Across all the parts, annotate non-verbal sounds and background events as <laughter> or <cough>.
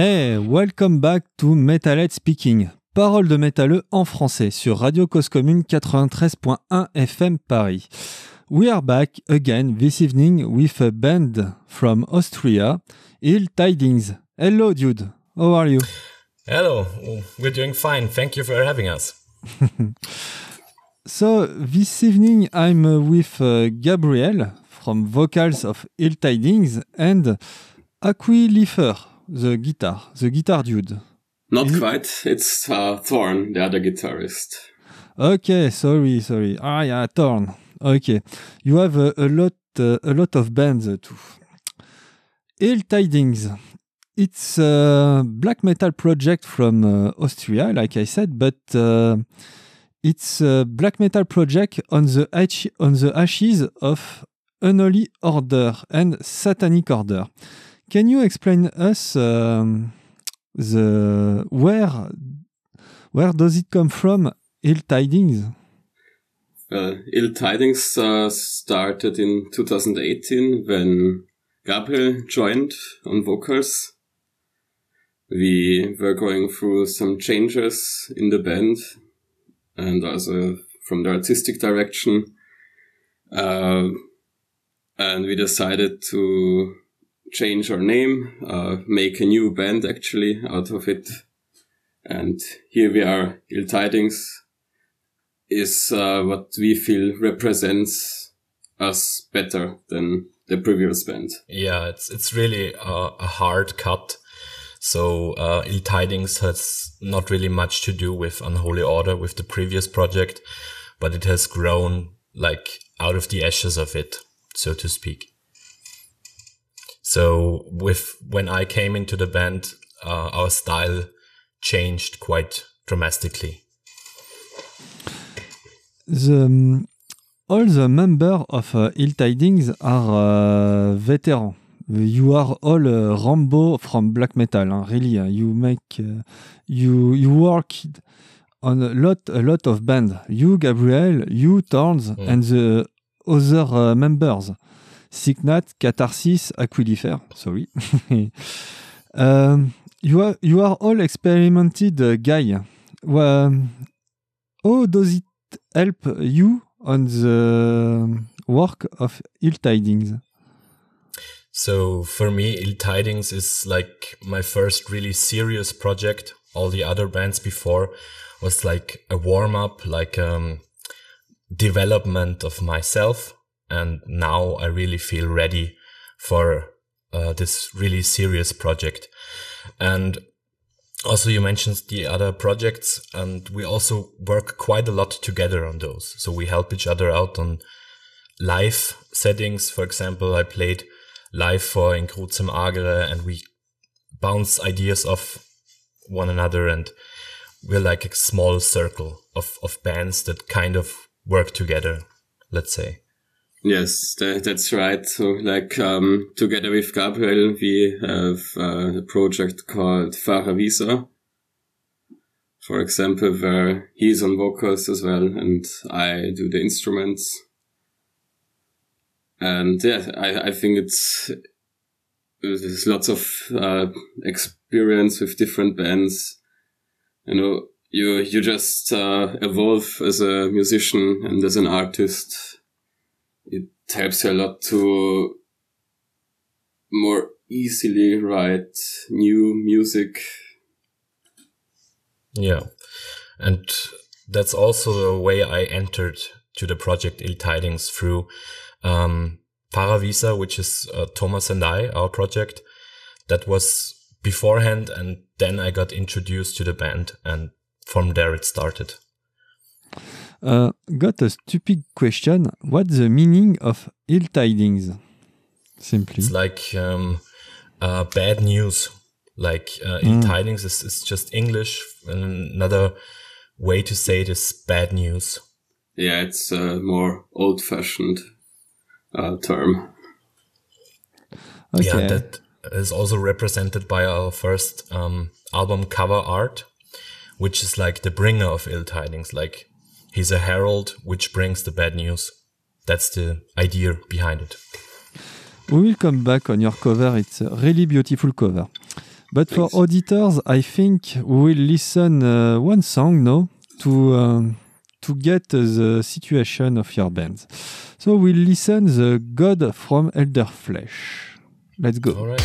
Hey, welcome back to Metalhead Speaking. Parole de métalleux en français sur Radio Cause Commune 93.1 FM Paris. We are back again this evening with a band from Austria, Ill Tidings. Hello, dude. How are you? Hello. We're doing fine. Thank you for having us. <laughs> so, this evening I'm with uh, Gabriel from vocals of Ill Tidings and Akwi Liefer the guitar, the guitar dude. Not Is quite. It? It's uh, Thorn, the other guitarist. Okay, sorry, sorry. Ah, yeah, Thorn. Okay, you have a, a lot, uh, a lot of bands uh, too. Ill Tidings. It's a black metal project from uh, Austria, like I said, but uh, it's a black metal project on the on the ashes of Unholy Order and Satanic Order. Can you explain us um, the where where does it come from? Ill tidings. Uh, Ill tidings uh, started in 2018 when Gabriel joined on vocals. We were going through some changes in the band and also from the artistic direction. Uh, and we decided to change our name, uh, make a new band actually out of it. And here we are. Ill Tidings is uh, what we feel represents us better than the previous band. Yeah, it's it's really a, a hard cut. So uh, Ill Tidings has not really much to do with Unholy Order with the previous project, but it has grown like out of the ashes of it, so to speak. So with when I came into the band, uh, our style changed quite dramatically. The um, all the members of uh, Ill Tidings are uh, veterans. You are all uh, Rambo from black metal. Hein, really, you make uh, you you work on a lot a lot of bands. You Gabriel, you Thorns, mm. and the other uh, members. Signat, Catharsis, Aquilifer. Sorry. <laughs> um, you are you are all experimented uh, guy. Um, how does it help you on the work of Ill Tidings? So for me, Ill Tidings is like my first really serious project. All the other bands before was like a warm up, like um, development of myself and now I really feel ready for uh, this really serious project. And also you mentioned the other projects and we also work quite a lot together on those. So we help each other out on live settings. For example, I played live for In Crucem Agere and we bounce ideas off one another and we're like a small circle of, of bands that kind of work together, let's say. Yes, that, that's right. So, like, um, together with Gabriel, we have uh, a project called Faravisa, for example, where he's on vocals as well, and I do the instruments. And yeah, I, I think it's, there's lots of uh, experience with different bands. You know, you, you just uh, evolve as a musician and as an artist it helps a lot to more easily write new music. Yeah. And that's also the way I entered to the project Ill Tidings through um, Paravisa, which is uh, Thomas and I, our project. That was beforehand, and then I got introduced to the band, and from there it started. Uh, got a stupid question. What's the meaning of ill tidings? Simply. It's like um, uh, bad news. Like uh, ill mm. tidings is, is just English. Another way to say it is bad news. Yeah, it's a more old fashioned uh, term. Okay. Yeah, that is also represented by our first um, album cover art, which is like the bringer of ill tidings. Like He's a herald which brings the bad news. That's the idea behind it. We will come back on your cover. It's a really beautiful cover. But for auditors, I think we will listen uh, one song no to um, to get the situation of your band. So we'll listen the God from Elder Flesh. Let's go.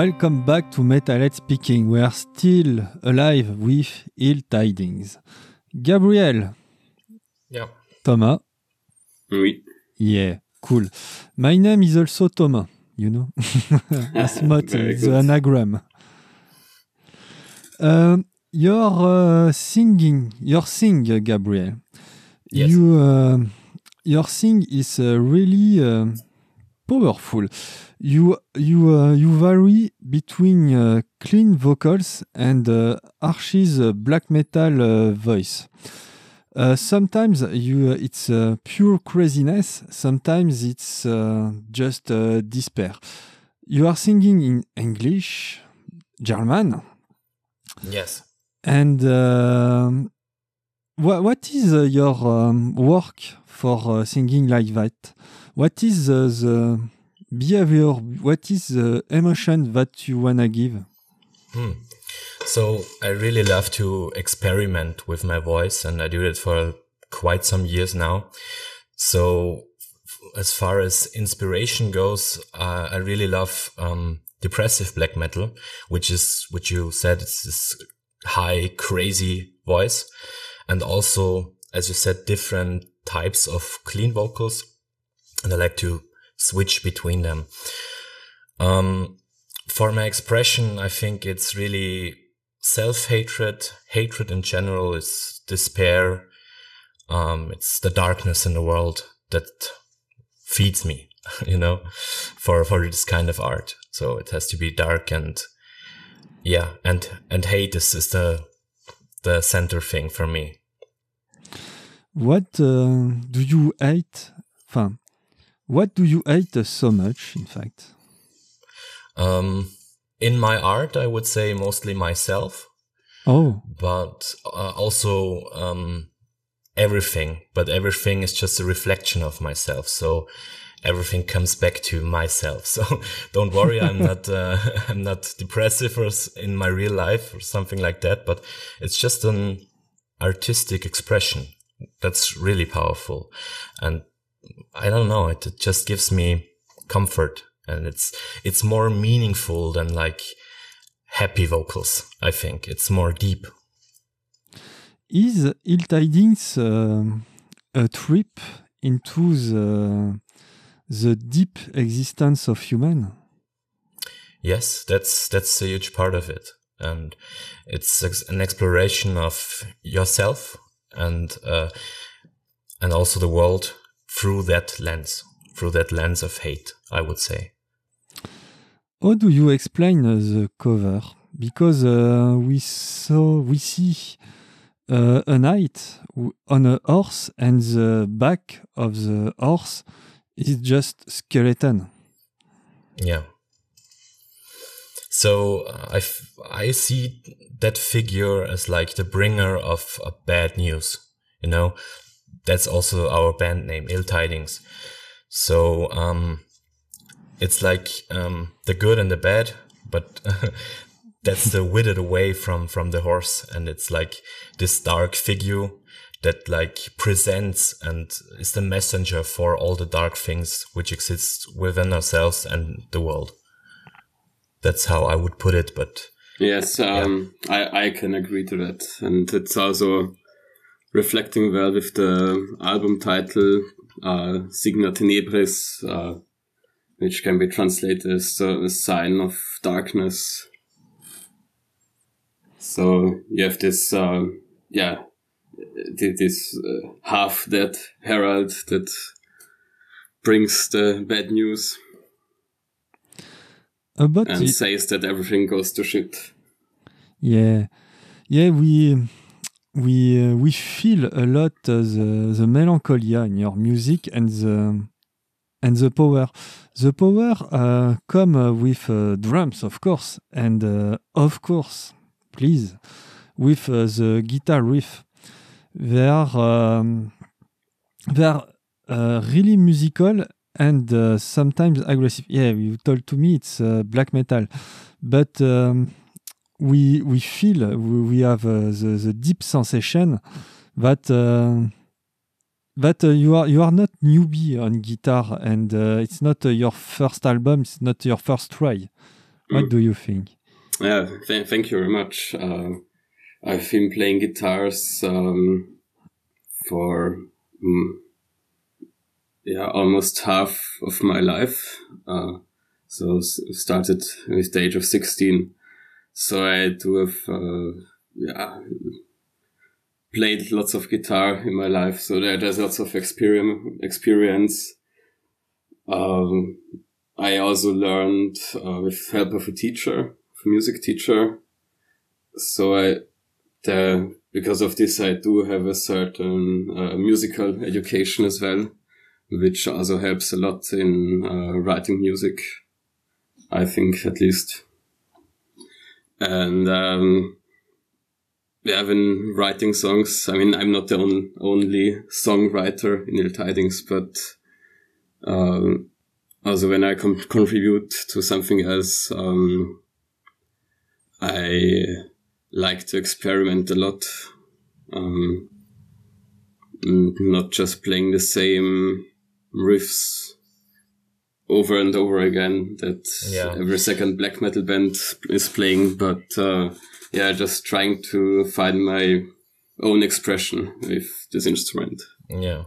Welcome back to Metalhead Speaking. We are still alive with ill tidings. Gabriel. Yeah. Thomas. Oui. Yeah, cool. My name is also Thomas, you know. <laughs> Not Very the anagram. Um, you're uh, singing, you're sing, uh, Gabriel. Yes. You, uh, your sing is uh, really uh, powerful. You you uh, you vary between uh, clean vocals and uh, Archie's uh, black metal uh, voice. Uh, sometimes you uh, it's uh, pure craziness. Sometimes it's uh, just uh, despair. You are singing in English, German, Yes. and um what what is your um, work for singing like that? What is uh, the behavior? What is the emotion that you wanna give? Hmm. So I really love to experiment with my voice and I do it for quite some years now. So as far as inspiration goes, uh, I really love, um, depressive black metal, which is, which you said, it's this high, crazy voice. And also, as you said, different types of clean vocals. And I like to switch between them. Um, for my expression, I think it's really self-hatred, hatred in general is despair. Um, it's the darkness in the world that feeds me, <laughs> you know, for, for this kind of art. So it has to be dark and yeah, and, and hate is, is the, the center thing for me. What uh, do you hate? Enfin, what do you hate so much? In fact, Um, in my art, I would say mostly myself. oh, but uh, also um, everything. But everything is just a reflection of myself. So everything comes back to myself. <laughs> So don't worry, I'm <laughs> not uh, <laughs> I'm not depressive or in my real life or something like that. But it's just an artistic expression that's really powerful, and I don't know. It, it just gives me comfort, and it's it's more meaningful than like happy vocals. I think it's more deep. is Ill Tidings uh, a trip into the the deep existence of human? Yes, that's that's a huge part of it, and it's an exploration of yourself and uh, and also the world through that lens, through that lens of hate. I would say. How do you explain uh, the cover? Because uh, we saw we see uh, a knight on a horse, and the back of the horse is just skeleton. Yeah. So I, I I see that figure as like the bringer of uh, bad news. You know, that's also our band name, Ill Tidings. So um, it's like um, the good and the bad, but <laughs> that's the withered away from from the horse, and it's like this dark figure that like presents and is the messenger for all the dark things which exist within ourselves and the world. That's how I would put it, but Yes, um, I, I can agree to that. And it's also reflecting well with the album title, uh, Signa Tenebris, uh, which can be translated as uh, a sign of darkness. So you have this, uh, yeah, th- this uh, half dead herald that brings the bad news About and says that everything goes to shit. Yeah, yeah, we we uh, we feel a lot the the melancholia in your music and the and the power. The power uh, come uh, with uh, drums, of course, and uh, of course, please, with the guitar riff. They are um, they are really musical and sometimes aggressive. Yeah, you told to me it's black metal, but um, we we feel we, we have uh, the, the deep sensation that uh, that uh, you are you are not newbie on guitar, and uh, it's not uh, your first album. It's not your first try. What Mm. do you think? Yeah, th- thank you very much. Uh, I've been playing guitars um, for mm, yeah almost half of my life. Uh, so started with the age of sixteen. So I do have uh, yeah played lots of guitar in my life. So there, there's lots of experience. Experience. Um, I also learned uh, with help of a teacher, a music teacher. So I, the, because of this, I do have a certain uh, musical education as well, which also helps a lot in uh, writing music. I think at least. And um, yeah, when writing songs, I mean, I'm not the on, only songwriter in Ill Tidings, but um, also when I com- contribute to something else, um, I like to experiment a lot. Um, not just playing the same riffs over and over again that Yeah. every second black metal band is playing, but uh, yeah, just trying to find my own expression with this instrument. Yeah.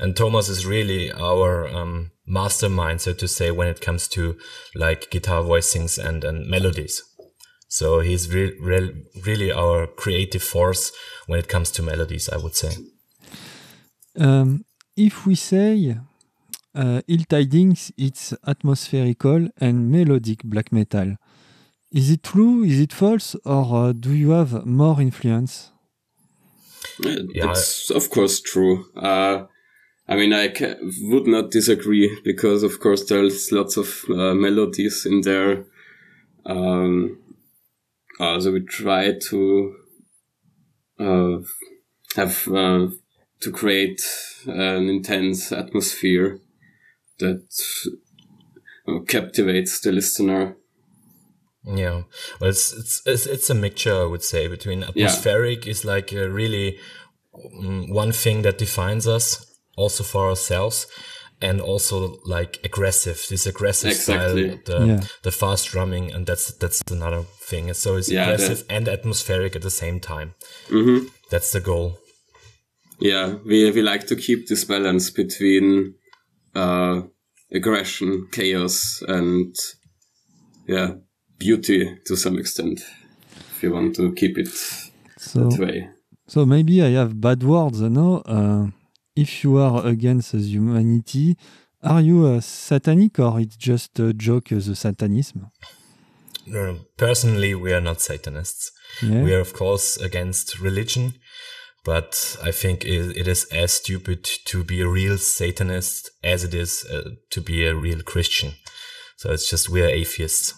And Thomas is really our um, mastermind, so to say, when it comes to like guitar voicings and, and melodies. So he's re- re- really our creative force when it comes to melodies, I would say. Um, if we say uh, Ill Tidings, it's atmospherical and melodic black metal. Is it true? Is it false? Or uh, do you have more influence? Yeah, It's of course true. Uh, I mean, I ca- would not disagree because, of course, there's lots of uh, melodies in there. Um, also, we try to uh, have uh, to create an intense atmosphere that uh, captivates the listener. Yeah, well, it's it's it's, it's a mixture, I would say, between atmospheric is like a really um, one thing that defines us, also for ourselves, and also like aggressive, this aggressive Exactly. style, the Yeah. the fast drumming, and that's that's another thing. And so it's Yeah, the- aggressive and atmospheric at the same time. hmm That's the goal. Yeah, we we like to keep this balance between uh, aggression, chaos, and yeah, beauty to some extent. If you want to keep it So, that way. so maybe I have bad words now. Uh, if you are against humanity, are you a satanic or it's just a joke, uh, the satanism? Personally, we are not Satanists. Yeah. We are, of course, against religion, but I think it, it is as stupid to be a real Satanist as it is uh, to be a real Christian. So it's just we are atheists.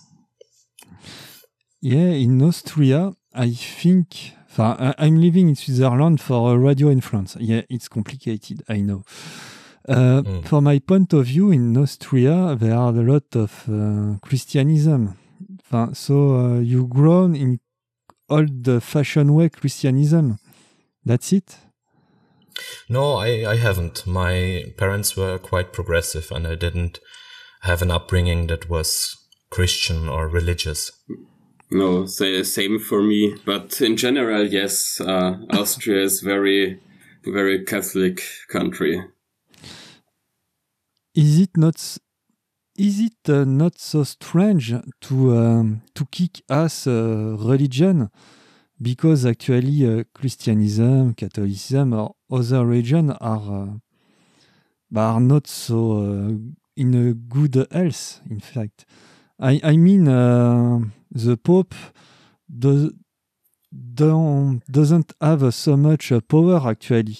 Yeah, in Austria, I think. I'm living in Switzerland for a radio influence. Yeah, it's complicated, I know. Uh, Mm. For my point of view, in Austria, there are a lot of uh, Christianism. So uh, you grown in old-fashioned way Christianism. That's it. No, I, I haven't. My parents were quite progressive and I didn't have an upbringing that was Christian or religious. No, say, same for me. But in general, yes, uh, Austria is very, very Catholic country. Is it not? Is it uh, not so strange to um, to kick ass uh, religion? Because actually, uh, Christianism, Catholicism, or other religion are uh, are not so uh, in a good health. In fact, I I mean uh, the Pope does don't doesn't have so much power actually,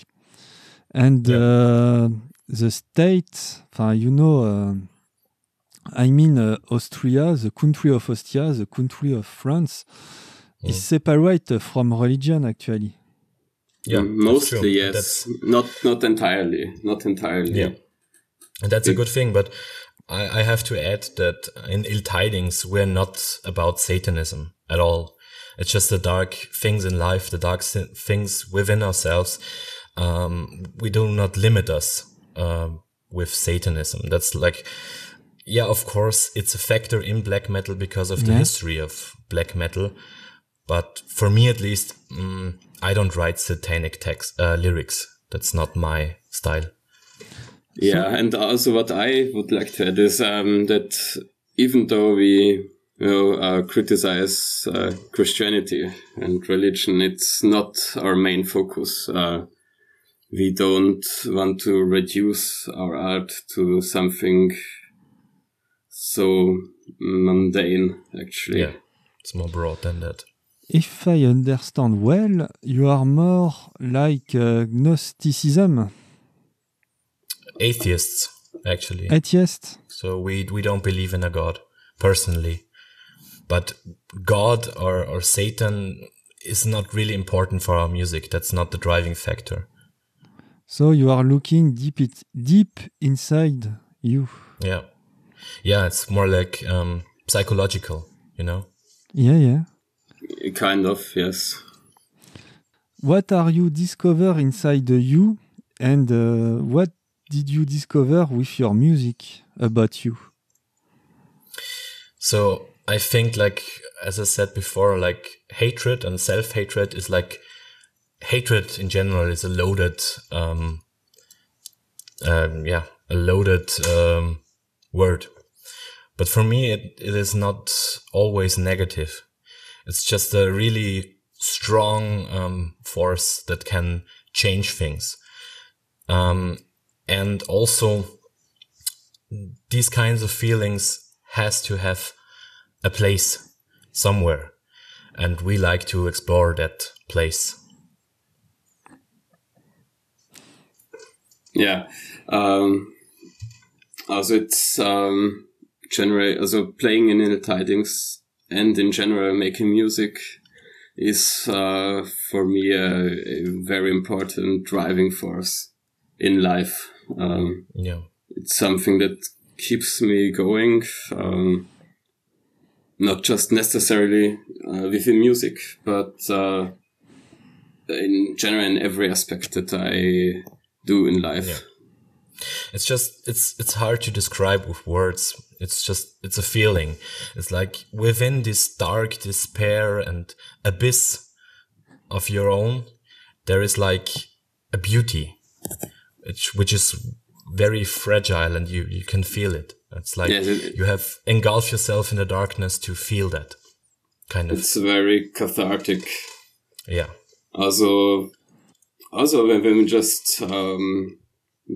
and uh, the state, you know, uh, I mean uh, Austria, the country of Austria, the country of France. Is separate from religion actually. Yeah, Mm, mostly yes, That's- not not entirely, not entirely. Yeah. And that's a good thing, but I, I have to add that in Ill Tidings, we're not about Satanism at all. It's just the dark things in life, the dark things within ourselves um, we do not limit us uh, with Satanism. That's like, yeah, of course, it's a factor in black metal because of the Yeah. history of black metal. But for me, at least, mm, I don't write satanic text uh, lyrics. That's not my style. Yeah, and also what I would like to add is um, that even though we you know, uh, criticize uh, Christianity and religion, it's not our main focus. Uh, we don't want to reduce our art to something so mundane, actually. Yeah, it's more broad than that. If I understand well, you are more like uh, Gnosticism, Atheists, actually. atheist. So we we don't believe in a god personally, but God or or Satan is not really important for our music. That's not the driving factor. So you are looking deep, it, deep inside you. Yeah, yeah. It's more like um, psychological, you know. Yeah, yeah. Kind of, yes. What are you discover inside you, and uh, what did you discover with your music about you? So I think, like as I said before, like hatred and self hatred is like hatred in general is a loaded, um, um, yeah, a loaded um, word. But for me, it, it is not always negative. It's just a really strong um, force that can change things. Um, and also, these kinds of feelings has to have a place somewhere, and we like to explore that place. Yeah. Um, also it's um, generally also playing in the tidings and in general making music is uh, for me a, a very important driving force in life. Um, Yeah, it's something that keeps me going. Um, not just necessarily uh, within music, but uh, in general in every aspect that I do in life. Yeah. it's just it's it's hard to describe with words. It's just it's a feeling. It's like within this dark despair and abyss of your own, there is like a beauty, which which is very fragile, and you you can feel it. It's like Yes, it- you have engulfed yourself in the darkness to feel that kind of It's very cathartic. yeah Also, also when, we just um,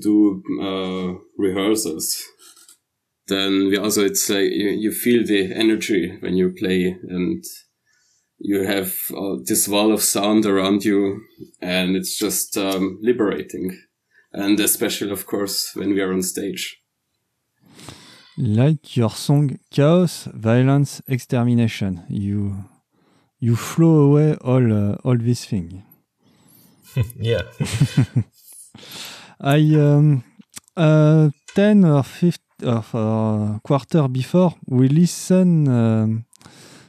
do uh, rehearsals, then we also it's like you, you feel the energy when you play and you have uh, this wall of sound around you and it's just um, liberating. And especially of course when we are on stage. Like your song chaos violence extermination. You you flow away all uh, all this thing <laughs> yeah. <laughs> I um, uh, 10 or 15 a uh, quarter Before We Listen um,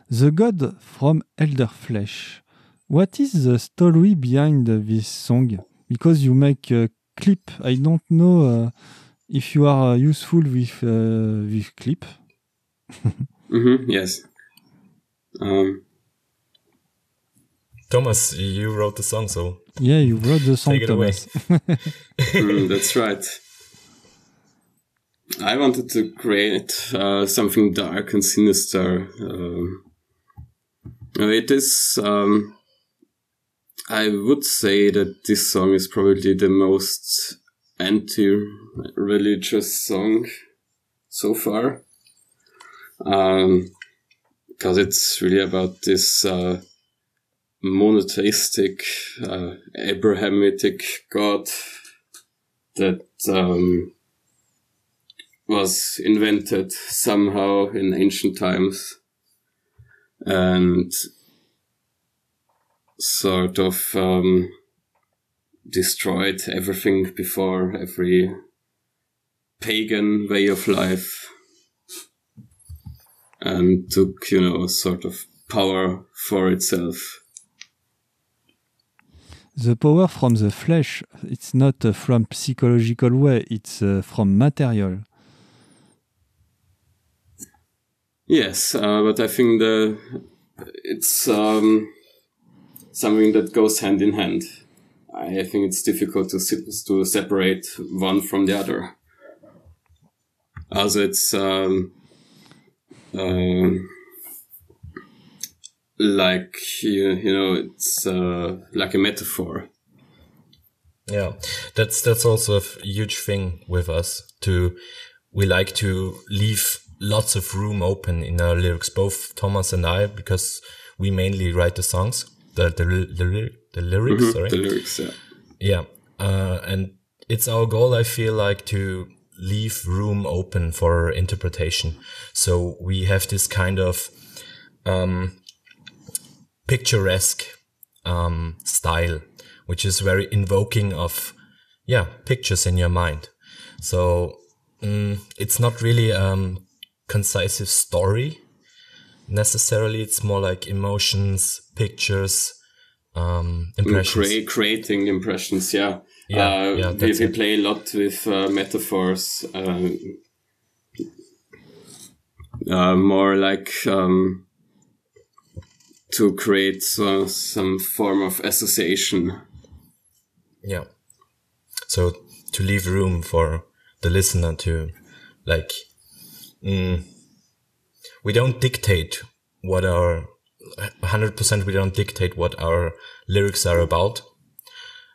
The God from Elderflesh. What is the story behind this song? Because you make a clip, I don't know uh, if you are uh, useful with with clip. <laughs> mm-hmm, yes. Um. Thomas, you wrote the song, so yeah, you wrote the song, Thomas. <laughs> mm, that's right. I wanted to create uh, something dark and sinister. Um, it is. Um, I would say that this song is probably the most anti-religious song so far, because it's really about this uh, monotheistic, uh, Abrahamitic God that um, was invented somehow in ancient times and sort of um, destroyed everything before every pagan way of life and took, you know, sort of power for itself. the power from the flesh, it's not uh, from psychological way, it's uh, from material. Yes, uh, but I think the it's um, something that goes hand in hand. I think it's difficult to to separate one from the other. As it's um, uh, like you, you know, it's uh, like a metaphor. Yeah, that's that's also a huge thing with us. To we like to leave lots of room open in our lyrics, both Thomas and I, because we mainly write the songs, the the the, the lyrics. Mhm, Sorry, The lyrics, yeah. yeah, uh, and it's our goal. I feel like to leave room open for interpretation. So we have this kind of um, picturesque um, style, which is very invoking of yeah pictures in your mind. So mm, it's not really um concisive story necessarily. It's more like emotions, pictures, um, impressions. Crea- creating impressions, yeah. Yeah, uh, yeah, we, we play a lot with uh, metaphors, uh, uh, more like um, to create uh, some form of association. Yeah. So to leave room for the listener to like, mm, we don't dictate what our 100% we don't dictate what our lyrics are about.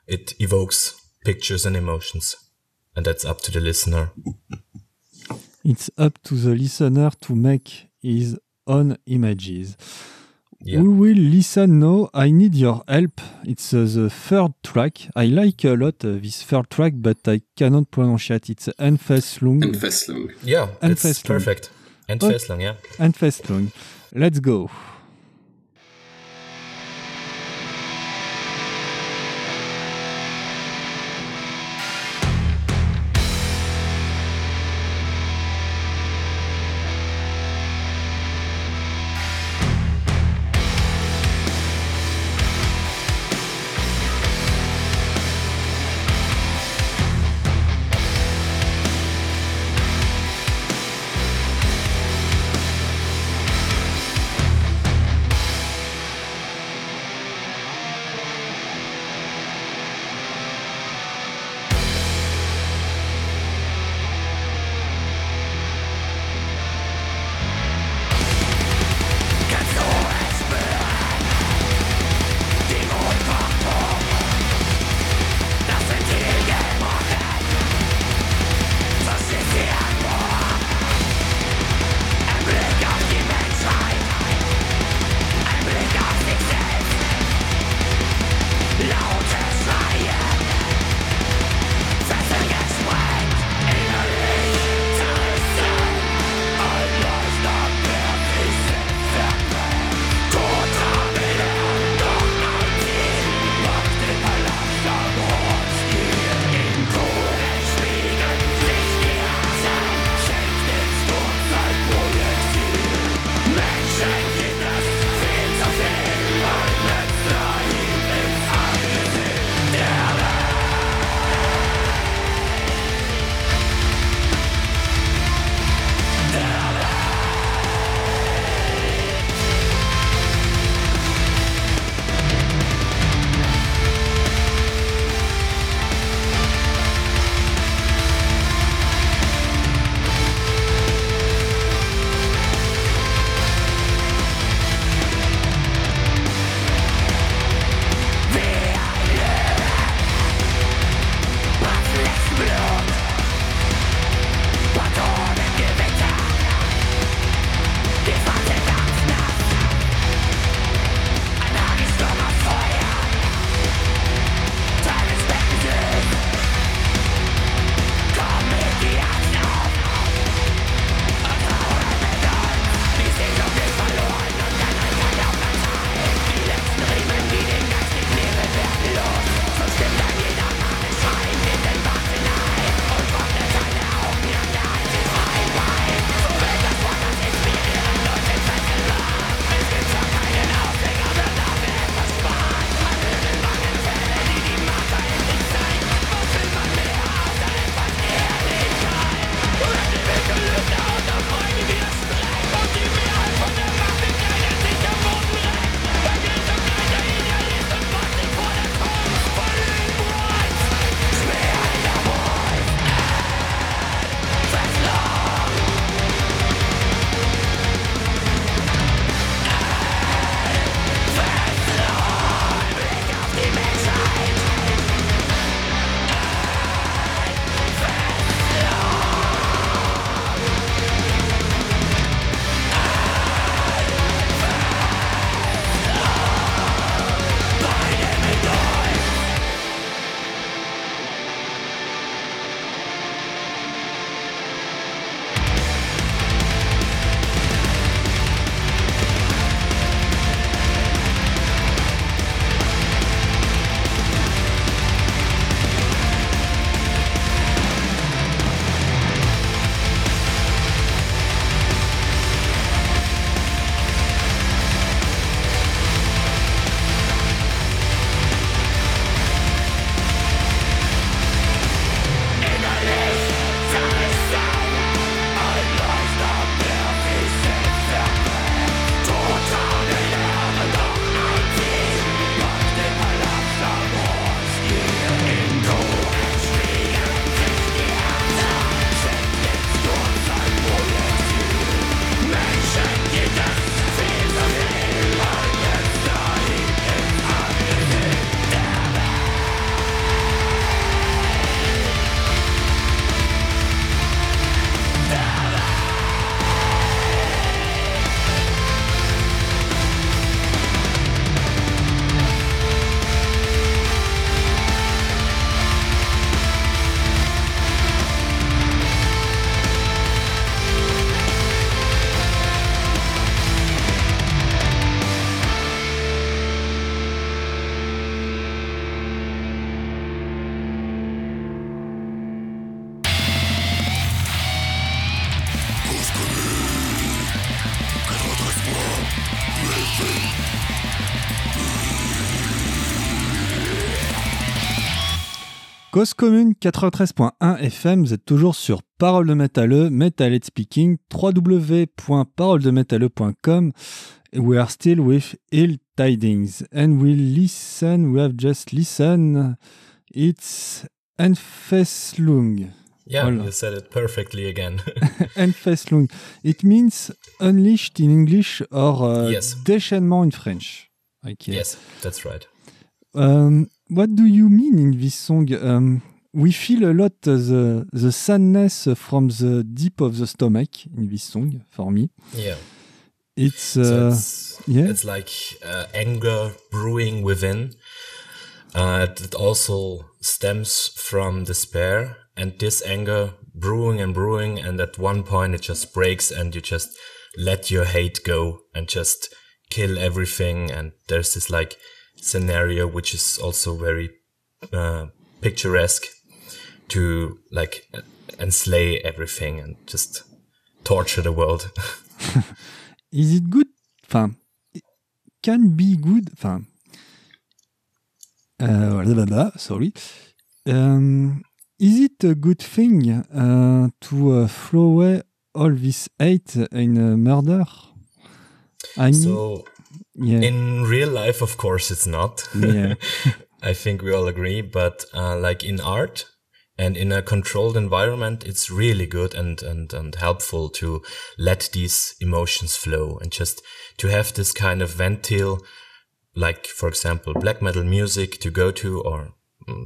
It evokes pictures and emotions and that's up to the listener. It's up to the listener to make his own images. Yeah. We will listen now. I need your help. It's uh, the third track. I like a lot uh, this third track, but I cannot pronounce it. It's Enfeslung. And Yeah, And it's perfect. And Okay. Yeah. Enfeslung. Let's go. Cause commune 93.1 FM, vous êtes toujours sur Parole de Métalleux, Metal Speaking, www.paroledemétalleux.com. We are still with Ill Tidings and we listen, we have just listened, it's Enfeslung. Yeah, you said it perfectly again. <laughs> Enfeslung. It means unleashed in English or uh, yes. déchaînement in French. Okay. Yes, that's right. Um, what do you mean in this song? Um, we feel a lot the the sadness from the deep of the stomach in this song for me. Yeah. It's, uh, so it's yeah. It's like uh, anger brewing within. Uh, it also stems from despair and this anger brewing and brewing, and at one point it just breaks, and you just let your hate go and just kill everything. And there's this like scenario which is also very uh, picturesque to like enslay everything and just torture the world. <laughs> <laughs> is it good? Enfin, can be good. Enfin, uh, sorry. Um, is it a good thing uh, to uh, throw away all this hate in uh, murder? I mean, so, yeah. in real life, of course, it's not. Yeah. <laughs> I think we all agree. But uh, like in art and in a controlled environment, it's really good and, and, and helpful to let these emotions flow and just to have this kind of ventil, like, for example, black metal music to go to or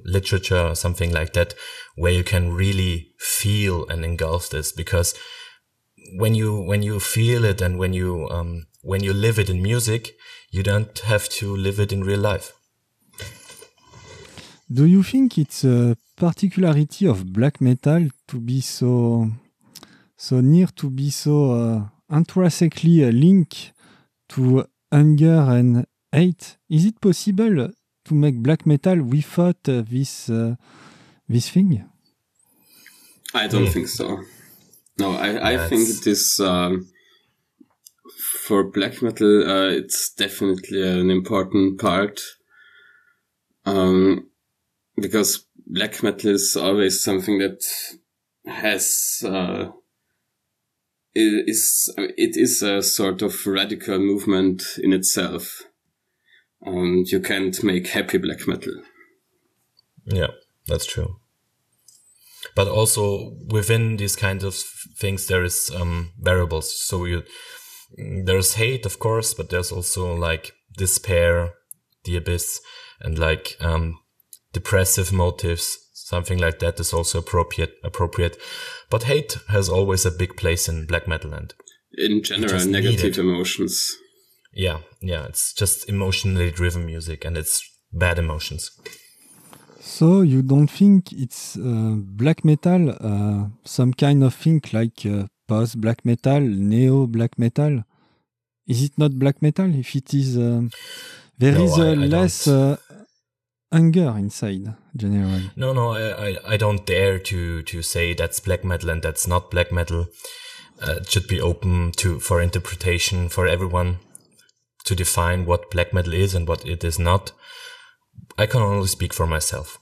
literature or something like that where you can really feel and engulf this because when you when you feel it and when you um, when you live it in music you don't have to live it in real life do you think it's a particularity of black metal to be so so near to be so uh, intrinsically linked to anger and hate is it possible to make black metal without uh, this uh, this thing? I don't mm. think so. No, I, I think it is um, for black metal. Uh, it's definitely an important part um, because black metal is always something that has uh, it is it is a sort of radical movement in itself and you can't make happy black metal. Yeah, that's true. But also within these kinds of things, there is um, variables. So you, there's hate, of course, but there's also like despair, the abyss, and like um, depressive motives. Something like that is also appropriate. Appropriate, but hate has always a big place in black metal and in general negative emotions yeah yeah it's just emotionally driven music and it's bad emotions so you don't think it's uh, black metal uh, some kind of thing like uh, post black metal neo black metal is it not black metal if it is uh, there no, is I, I less uh, anger inside generally no no I, I, I don't dare to to say that's black metal and that's not black metal uh, it should be open to for interpretation for everyone to define what black metal is and what it is not. I can only speak for myself.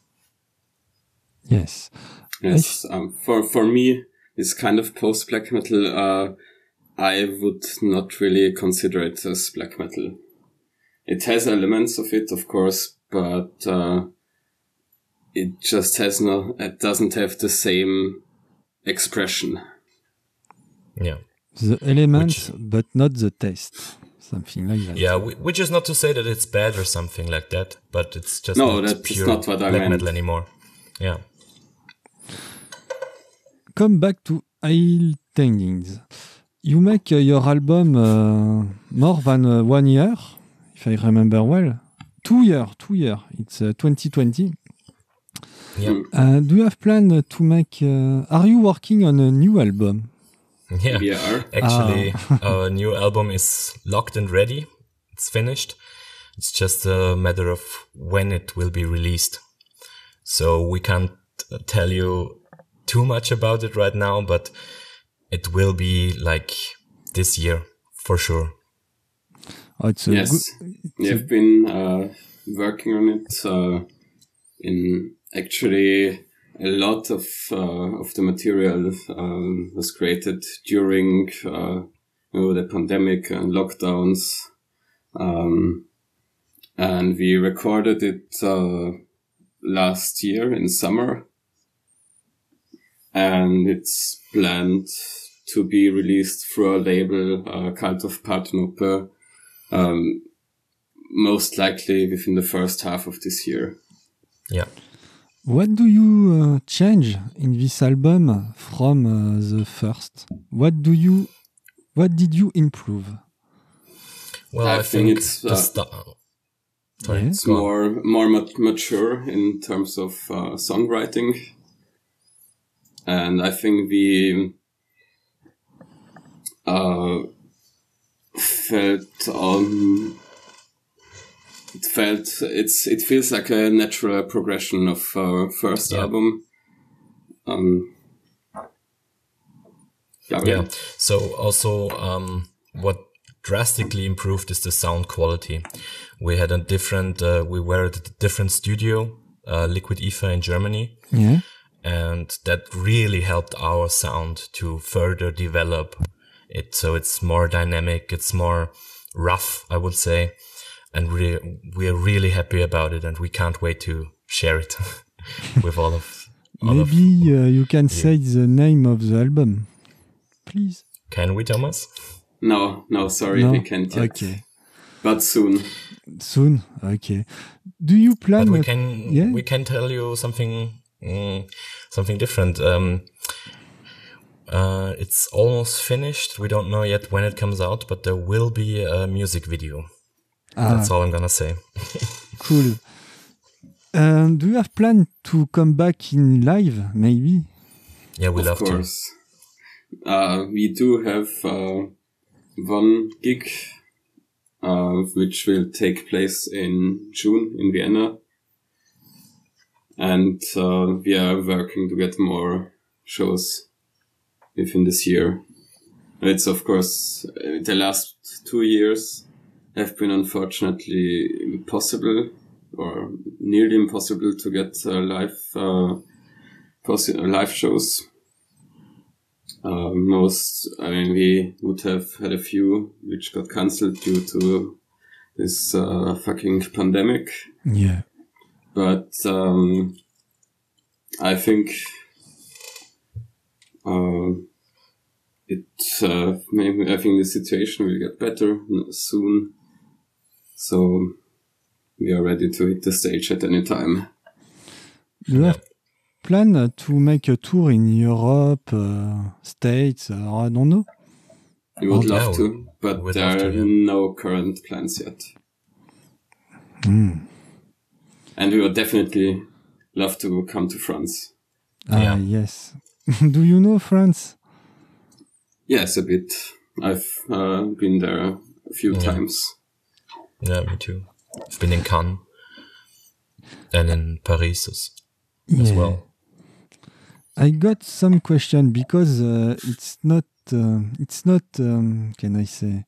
Yes. Yes. Um, for for me, this kind of post black metal, uh, I would not really consider it as black metal. It has elements of it, of course, but uh, it just has no. It doesn't have the same expression. Yeah. The elements, Which, but not the taste something like that. Yeah, which is not to say that it's bad or something like that, but it's just no, not that's pure not what I black meant. metal anymore. Yeah. Come back to Ill Tidings. You make uh, your album uh, more than uh, one year, if I remember well. Two year, two year. It's 2020. Uh, yeah. Uh, do you have plan to make? Uh, are you working on a new album? Yeah, we are. Actually, oh. <laughs> our new album is locked and ready. It's finished. It's just a matter of when it will be released. So we can't tell you too much about it right now, but it will be like this year for sure. Oh, yes, we have been uh, working on it. Uh, in actually, a lot of uh, of the material um, was created during uh, you know, the pandemic and lockdowns, um, and we recorded it uh, last year in summer, and it's planned to be released through our label, uh, Cult of Parthenope, um, most likely within the first half of this year. Yeah. What do you uh, change in this album from uh, the first? What do you, what did you improve? Well, I I, think think, it's, the uh, sta- Sorry, Yeah. It's more more mat- mature in terms of uh, songwriting, and I think we uh, felt um, it felt it's it feels like a natural progression of our first Yeah. album. Um, yeah, Yeah. So also, um, what drastically improved is the sound quality. We had a different, uh, we were at a different studio, uh, Liquid Ether in Germany, Yeah. And that really helped our sound to further develop it. So it's more dynamic, it's more rough, I would say, and we we are really happy about it, and we can't wait to share it <laughs> with all of. All of Maybe uh, you can say the name of the album, please. can we, Thomas? No, no, sorry, no? we can't yet. Okay. But soon. Soon. Okay. Do you plan? but we a- can yeah. we can tell you something mm, something different um uh it's almost finished we don't know yet when it comes out but there will be a music video ah, that's all i'm gonna say <laughs> cool. Um, do you have plan to come back in live? Maybe. yeah we of love course. Uh, we do have uh, one gig, uh, which will take place in June in Vienna, and uh, we are working to get more shows within this year. It's of course uh, the last two years have been unfortunately impossible or nearly impossible to get uh, live uh, possi- live shows. Uh, most, I mean, we would have had a few which got cancelled due to this uh, fucking pandemic. Yeah. But um, I think uh, it. Uh, maybe I think the situation will get better soon. So we are ready to hit the stage at any time. Do you have plan uh, to make a tour in Europe, uh, States, or I don't know? We would Oh, love yeah, to, but we'd there love to, are no current plans yet. Hmm. And we would definitely love to come to France. Ah, Yeah. yes. <laughs> Do you know France? Yes, a bit. I've uh, been there a few Yeah. times. yeah me too i've been in cannes and in paris as, as Yeah. well I got some question because uh, it's not uh, it's not um, can I say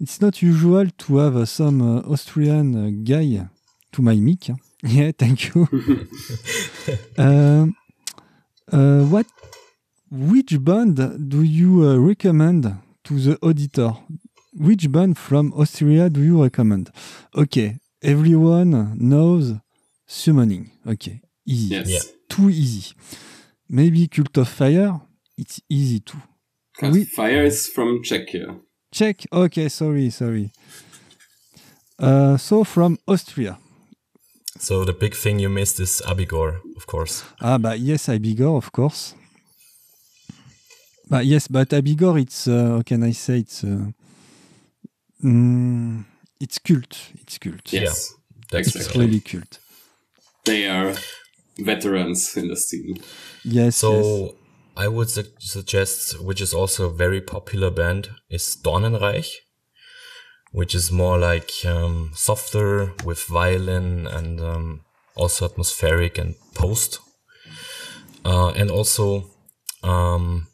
it's not usual to have uh, some uh, Austrian uh, guy to my mic. <laughs> Yeah, thank you. um, <laughs> uh, what which band do you uh, recommend to the auditor? Which band from Austria do you recommend? Okay, everyone knows summoning. Okay, easy Yes. Yeah. too easy. Maybe Cult of Fire, it's easy too. Fire is from Czechia. Check. Okay, sorry, sorry. Uh, so from Austria. So the big thing you missed is abigor of course Ah, but yes, Abigor, of course. But yes, but Abigor, it's uh, how can I say it's uh, mm, it's cult. It's cult. Yes. that's It's Exactly. really cult. They are veterans in the scene. Yes. So yes. I would su- suggest, which is also a very popular band, is Dornenreich, which is more like um, softer with violin and um, also atmospheric and post. Uh, and also, um,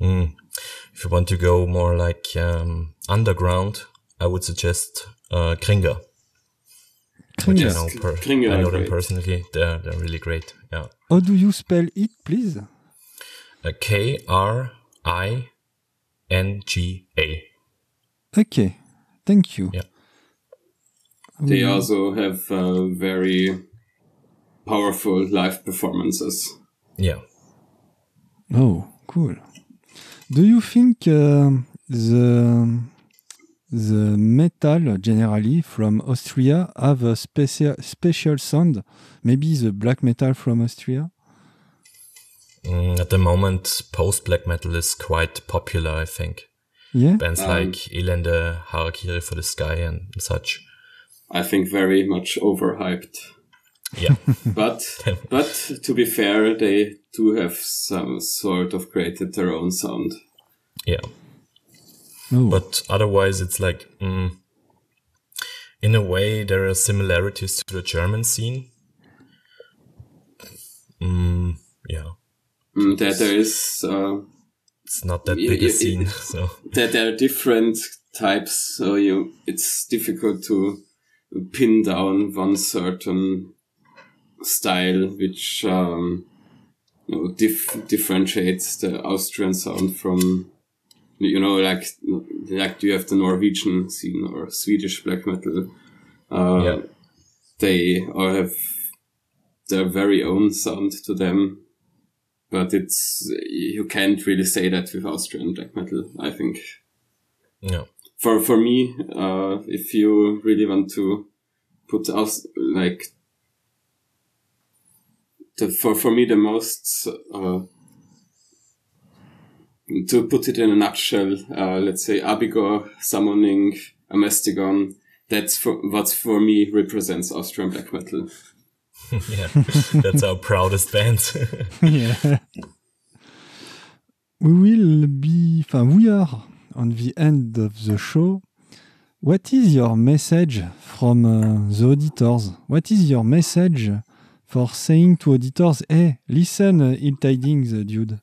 mm, if you want to go more like um, underground, I would suggest uh, Kringa. Which Kringa. I know, per- Kringa I know them great. personally. They're they're really great. Yeah. How do you spell it, please? Uh, K R I N G A. Okay, thank you. Yeah. They Mm. also have uh, very powerful live performances. Yeah. Oh, cool. Do you think uh, the the metal generally from Austria have a special special sound? Maybe the black metal from Austria. Mm, at the moment, post black metal is quite popular. I think Yeah. bands Um, like Elende, Harakiri for the Sky, and such. I think very much overhyped. Yeah. <laughs> But <laughs> but to be fair, they do have some sort of created their own sound. yeah. Oh, But otherwise, it's like, mm, in a way, there are similarities to the German scene. Mm, yeah, Mm, that there is uh, it's not that big a scene. it- <laughs> So that there are different types, so you it's difficult to pin down one certain style which um, you know, dif- differentiates the Austrian sound from you know like like you have the Norwegian scene or Swedish black metal. Uh, Yeah. They all have their very own sound to them, but it's you can't really say that with Austrian black metal. I think yeah, for for me, uh, if you really want to put us like the for for me the most uh, to put it in a nutshell, uh, let's say Abigor summoning a Mastigon. That's for, what for me represents Austrian black metal. <laughs> yeah. That's our proudest band. <laughs> yeah. We will be, we are on the end of the show. What is your message from uh, the auditors? What is your message for saying to auditors, hey, listen, uh, Ill Tidings, uh, dude?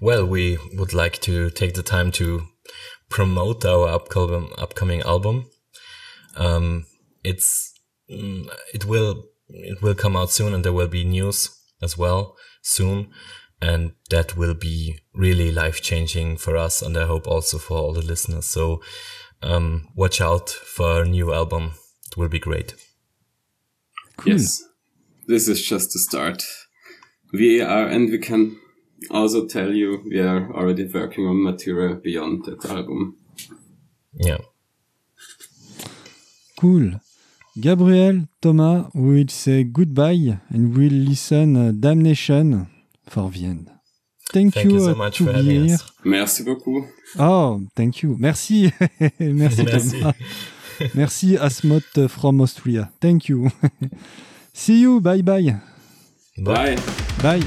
well, we would like to take the time to promote our upcoming upcoming album. Um, it's it will it will come out soon, and there will be news as well soon, and that will be really life changing for us, and I hope also for all the listeners. So, um, watch out for our new album. It will be great. Cool. Yes, this is just the start. We are, and we can also tell you we are already working on material beyond that album. Yeah. Cool. Gabriel, Thomas, will say goodbye and we'll listen Damnation for end. Thank, Thank you so uh, much to for be. Merci beaucoup. Oh, thank you. Merci. <laughs> Merci, Merci. Thomas. Merci, Asmot from Austria. Thank you. <laughs> See you. Bye bye. Bye. Bye.